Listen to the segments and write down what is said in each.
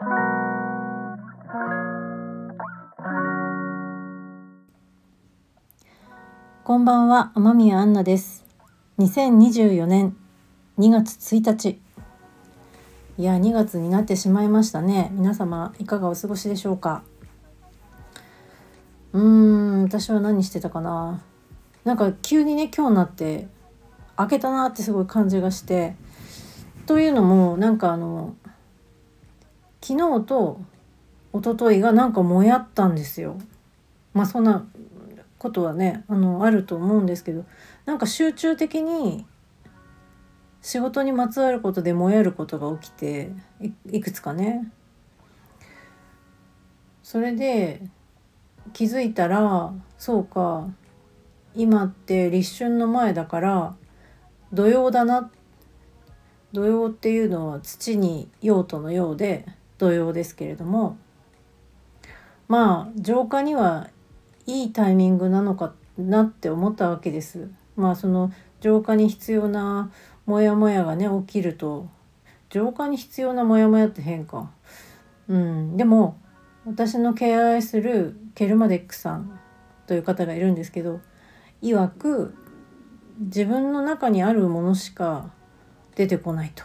こんばんは、天宮アンナです。2024年2月1日。いや、2月になってしまいましたね。皆様、いかがお過ごしでしょうか？うーん、私は何してたかな。なんか急にね、今日になって、明けたなってすごい感じがして。というのも、なんかあの、昨日と一昨日がなんかもやったんですよ。まあそんなことはねあのあると思うんですけどなんか集中的に仕事にまつわることでもやることが起きていいくつかねそれで気づいたらそうか今って立春の前だから土曜だな土曜っていうのは土に用途のようで土曜ですけれどもまあ浄化にはいいタイミングなのかなって思ったわけです。まあその浄化に必要なモヤモヤがね起きると浄化に必要なモヤモヤって変か。うんでも私の敬愛するケルマデックさんという方がいるんですけど曰く自分の中にあるものしか出てこないと。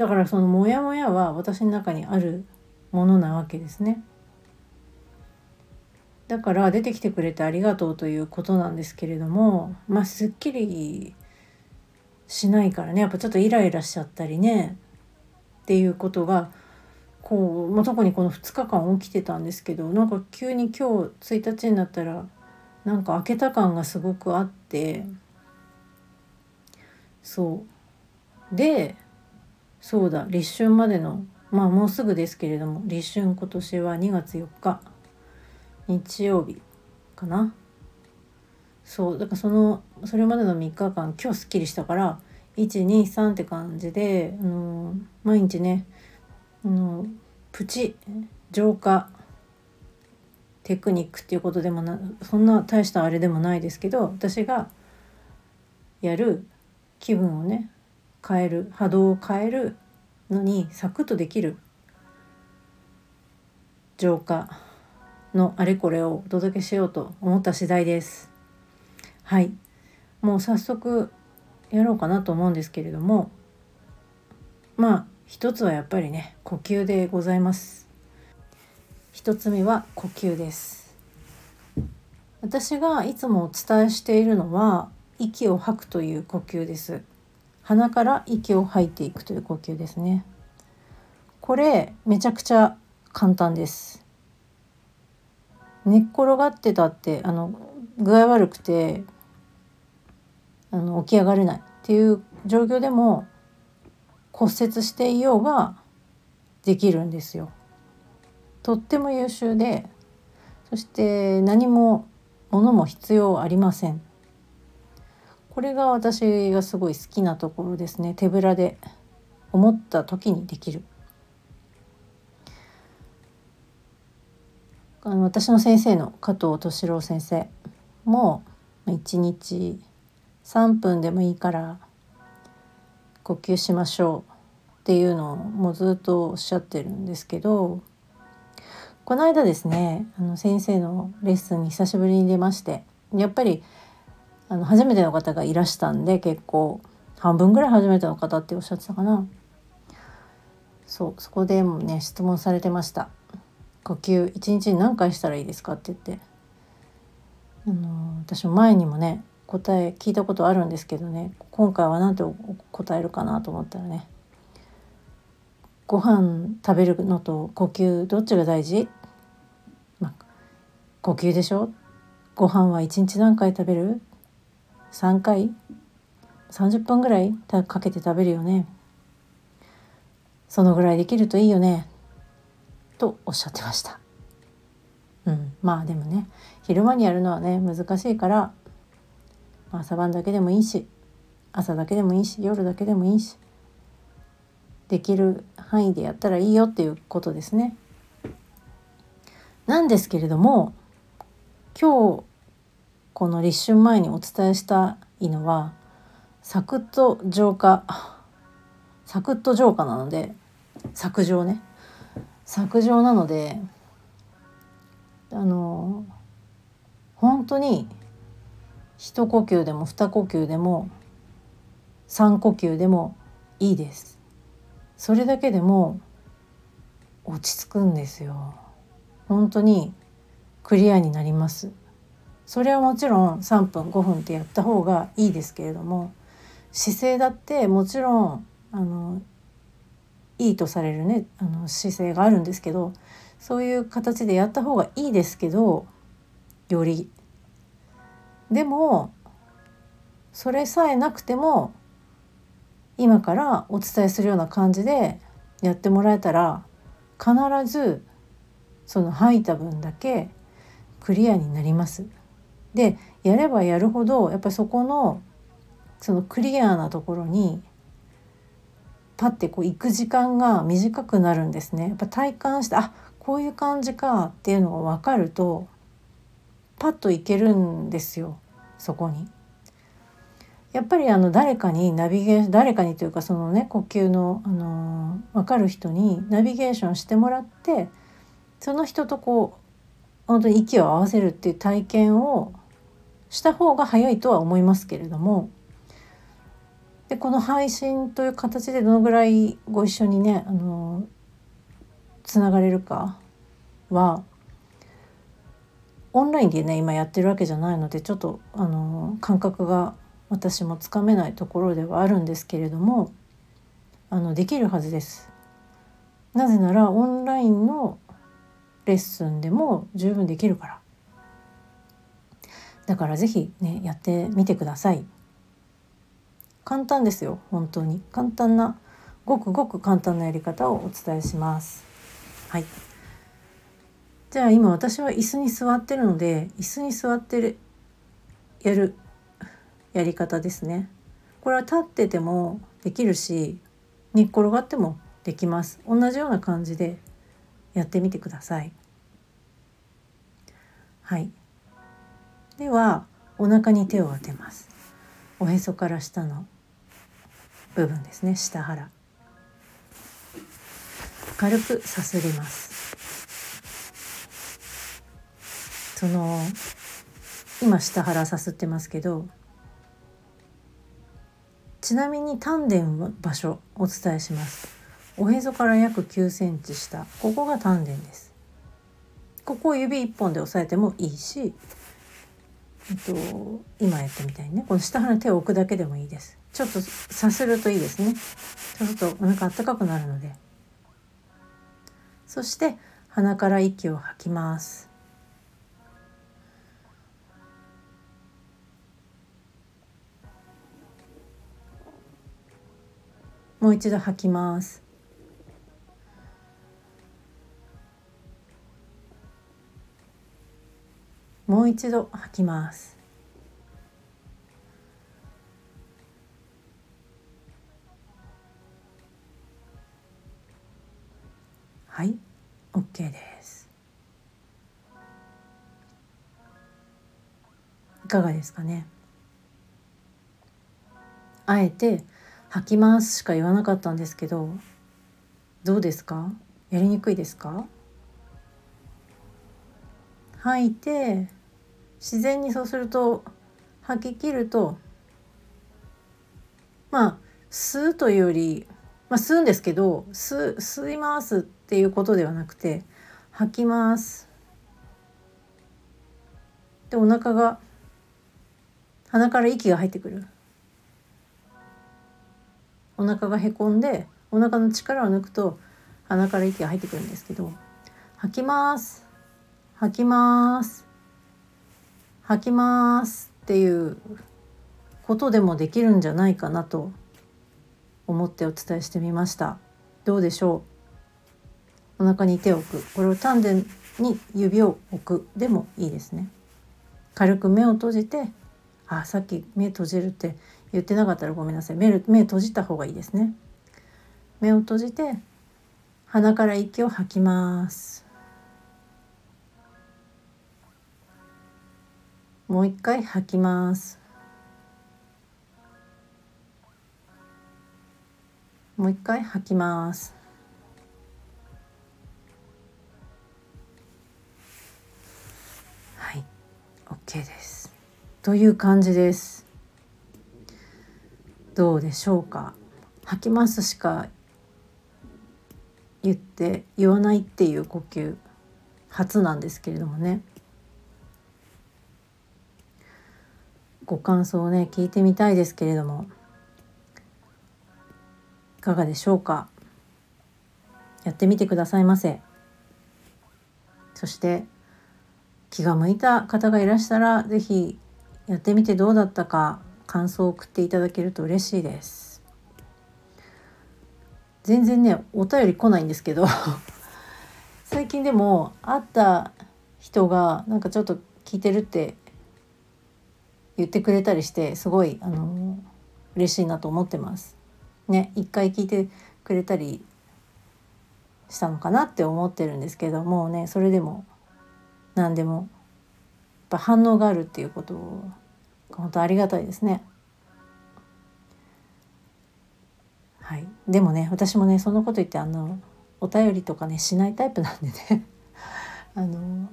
だからそのモヤモヤは私の中にあるものなわけですね。だから出てきてくれてありがとうということなんですけれどもまあすっきりしないからね。やっぱちょっとイライラしちゃったりね。っていうことがこう、まあ、特にこの2日間起きてたんですけどなんか急に今日1日になったらなんか開けた感がすごくあってそう。でそうだ立春までのまあもうすぐですけれども立春今年は2月4日日曜日かな。そうだからそのそれまでの3日間今日すっきりしたから123って感じで、あの毎日ね、あのプチ浄化テクニックっていうことでもなそんな大したあれでもないですけど私がやる気分をね変える波動を変えるのにサクッとできる浄化のあれこれをお届けしようと思った次第です。はいもう早速やろうかなと思うんですけれどもまあ一つはやっぱりね呼吸でございます。一つ目は呼吸です。私がいつもお伝えしているのは息を吐くという呼吸です。鼻から息を吐いていくという呼吸ですね。これめちゃくちゃ簡単です。寝っ転がってたってあの具合悪くてあの起き上がれないっていう状況でも骨折していようができるんですよ。とっても優秀でそして何も物も必要ありません。これが私がすごい好きなところですね手ぶらで思った時にできる。あの私の先生の加藤敏郎先生も1日3分でもいいから呼吸しましょうっていうのをもうずっとおっしゃってるんですけどこの間ですねあの先生のレッスンに久しぶりに出ましてやっぱりあの初めての方がいらしたんで結構半分ぐらい初めての方っておっしゃってたかな。そうそこでもね質問されてました。呼吸一日に何回したらいいですかって言って。あの私も前にもね答え聞いたことあるんですけどね今回は何て答えるかなと思ったらねご飯食べるのと呼吸どっちが大事、まあ、呼吸でしょ？ご飯は一日何回食べる？?3 回 ?30 分ぐらい？かけて食べるよねそのぐらいできるといいよねとおっしゃってました。うん、まあでもね昼間にやるのはね難しいから朝晩だけでもいいし朝だけでもいいし夜だけでもいいしできる範囲でやったらいいよっていうことですね。なんですけれども今日この立春前にお伝えしたいのはサクッと浄化サクッと浄化なので削除ね。削状なのであの本当に一呼吸でも二呼吸でも三呼吸でもいいです。それだけでも落ち着くんですよ。本当にクリアになります。それはもちろん3分5分ってやった方がいいですけれども姿勢だってもちろんあのいいとされるねあの姿勢があるんですけどそういう形でやった方がいいですけどよりでもそれさえなくても今からお伝えするような感じでやってもらえたら必ずその吐いた分だけクリアになります。でやればやるほどやっぱりそこのそのクリアなところにパッてこう行く時間が短くなるんですね。やっぱ体感してあこういう感じかっていうのが分かるとパッといけるんですよそこに。やっぱりあの誰かにナビゲーション誰かにというかそのね呼吸の、あの分かる人にナビゲーションしてもらってその人とこう本当に息を合わせるっていう体験をした方が早いとは思いますけれどもでこの配信という形でどのぐらいご一緒にねあのつながれるかはオンラインでね今やってるわけじゃないのでちょっとあの感覚が私もつかめないところではあるんですけれどもあのできるはずです。なぜならオンラインのレッスンでも十分できるからだから是非ねやってみてください。簡単ですよ本当に。簡単なごくごく簡単なやり方をお伝えします。はい。じゃあ今私は椅子に座ってるので椅子に座ってるやるやり方ですね。これは立っててもできるし寝っ転がってもできます。同じような感じでやってみてください。はい。ではお腹に手を当てます。おへそから下の部分ですね下腹。軽くさすります。その今下腹さすってますけどちなみに丹田の場所お伝えしますおへそから約9センチ下ここが丹田ですここを指1本で押さえてもいいし、えっと、今やったみたいにね。この下腹に手を置くだけでもいいです。ちょっとさするといいですね。そうするとお腹あったかくなるので。そして鼻から息を吐きます。もう一度吐きます。もう一度吐きます。はい OK です。いかがですかね。あえて吐きますしか言わなかったんですけどどうですか？やりにくいですか？吐いて自然にそうすると吐き切るとまあ吸うというより、まあ、吸うんですけど吸吸いますっていうことではなくて吐きます。でお腹が鼻から息が入ってくる。お腹がへこんでお腹の力を抜くと鼻から息が入ってくるんですけど吐きます吐きます吐きますっていうことでもできるんじゃないかなと思ってお伝えしてみました。どうでしょう？お腹に手を置く。これを丹田に指を置くでもいいですね。軽く目を閉じてあさっき目閉じるって言ってなかったらごめんなさい。目目閉じた方がいいですね。目を閉じて鼻から息を吐きます。もう一回吐きます。もう一回吐きます。はい。OK です。という感じです。どうでしょうか？吐きますしか言って言わないっていう呼吸初なんですけれどもね。ご感想をね聞いてみたいですけれどもいかがでしょうか？やってみてくださいませ。そして気が向いた方がいらしたら是非やってみてどうだったか感想を送っていただけると嬉しいです。全然ねお便り来ないんですけど最近でも会った人がなんかちょっと聞いてるって言ってくれたりしてすごいあの嬉しいなと思ってます。ね一回聞いてくれたりしたのかなって思ってるんですけどもねそれでも何でもやっぱ反応があるっていうことが本当ありがたいですね。はい、でもね私もねそのこと言ってあのお便りとかねしないタイプなんでね あの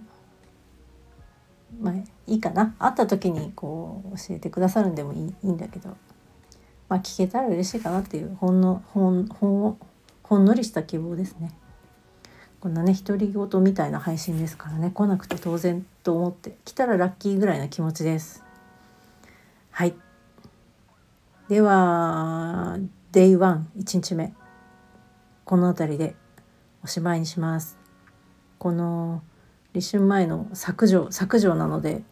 まあいいかな会った時にこう教えてくださるんでもいいいいんだけどまあ聞けたら嬉しいかなっていうほんのほんほんほんのりした希望ですね。こんなね独り言みたいな配信ですからね来なくて当然と思って来たらラッキーぐらいな気持ちです。はいでは Day11 日目この辺りでおしまいにします。この立春前の削除削除なので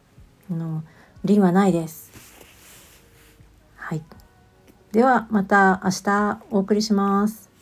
の輪はないです。はい。ではまた明日お送りします。